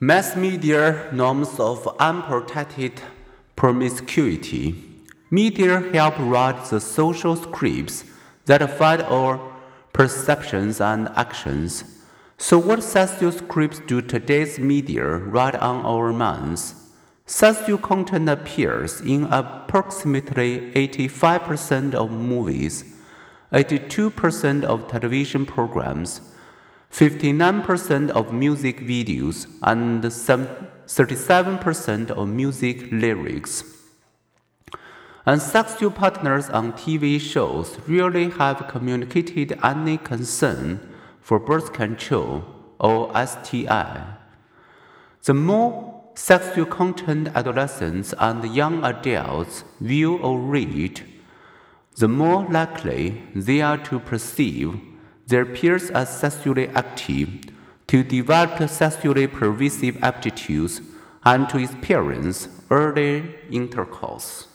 Mass media norms of unprotected promiscuity. Media help write the social scripts that affect our perceptions and actions. So, what sexual scripts do today's media write on our minds? Sexual content appears in approximately 85% of movies, 82% of television programs, 59% of music videos, and 37% of music lyrics. And sexual partners on TV shows rarely have communicated any concern for birth control or STI. The more sexual content adolescents and young adults view or read, the more likely they are to perceive their peers are sexually active, to develop sexually pervasive aptitudes, and to experience early intercourse.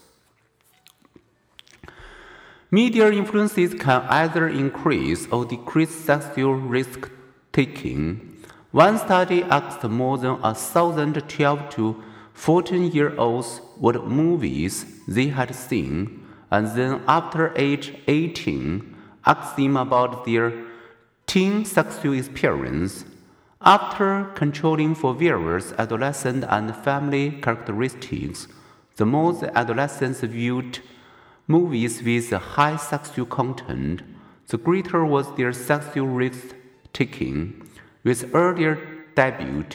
Media influences can either increase or decrease sexual risk taking. One study asked more than a thousand 12 to 14 year olds what movies they had seen, and then after age 18, asked them about their teen sexual experience. After controlling for various adolescent and family characteristics, the the adolescents viewed movies with high sexual content, the greater was their sexual risk taking. With earlier debut,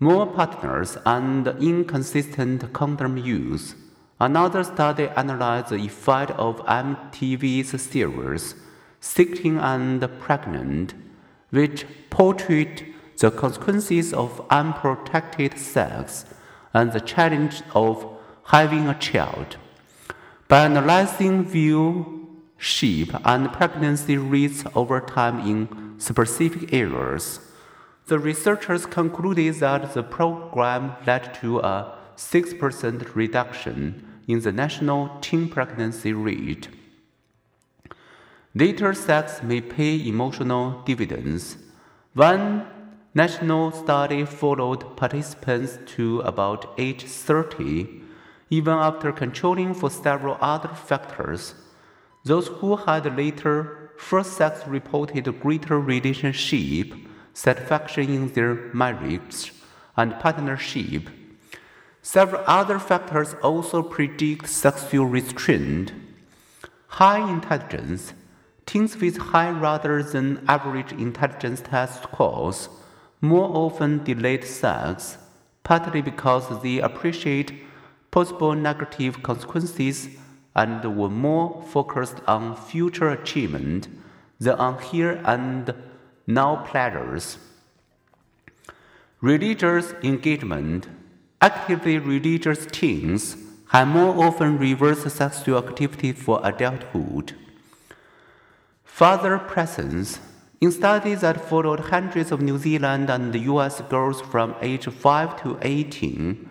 more partners, and inconsistent condom use. Another study analyzed the effect of MTV's series, 16 and Pregnant, which portrayed the consequences of unprotected sex and the challenge of having a child. By analyzing viewership and pregnancy rates over time in specific areas, the researchers concluded that the program led to a 6% reduction in the national teen pregnancy rate. Later sex may pay emotional dividends. One national study followed participants to about age 30 even after controlling for several other factors. Those who had later first sex reported greater relationship satisfaction in their marriage and partnership. Several other factors also predict sexual restraint. High intelligence. Teens with high rather than average intelligence test scores more often delayed sex, partly because they appreciate possible negative consequences and were more focused on future achievement than on here and now pleasures. Religious engagement. Actively religious teens have more often reverse sexual activity for adulthood. Father presence. In studies that followed hundreds of New Zealand and US girls from age 5 to 18,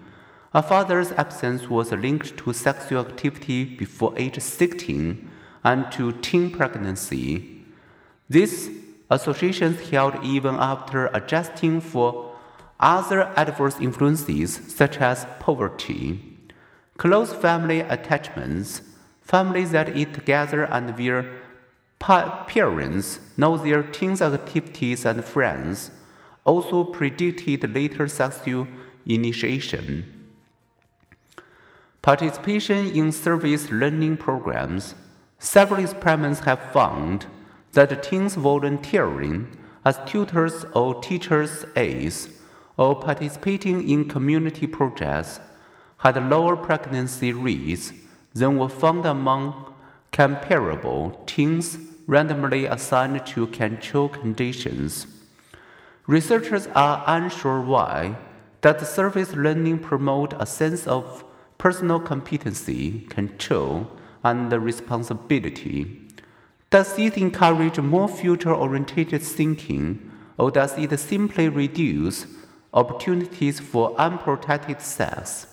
a father's absence was linked to sexual activity before age 16 and to teen pregnancy. These associations held even after adjusting for other adverse influences such as poverty, close family attachments, families that eat together and where parents know their teens' activities and friends, also predicted later sexual initiation. Participation in service learning programs. Several experiments have found that teens volunteering as tutors or teachers' aides or participating in community projects had lower pregnancy rates than were found among comparable teens randomly assigned to control conditions. Researchers are unsure why that service learning promote a sense of personal competency, control, and responsibility? Does it encourage more future oriented thinking, or does it simply reduce opportunities for unprotected sex?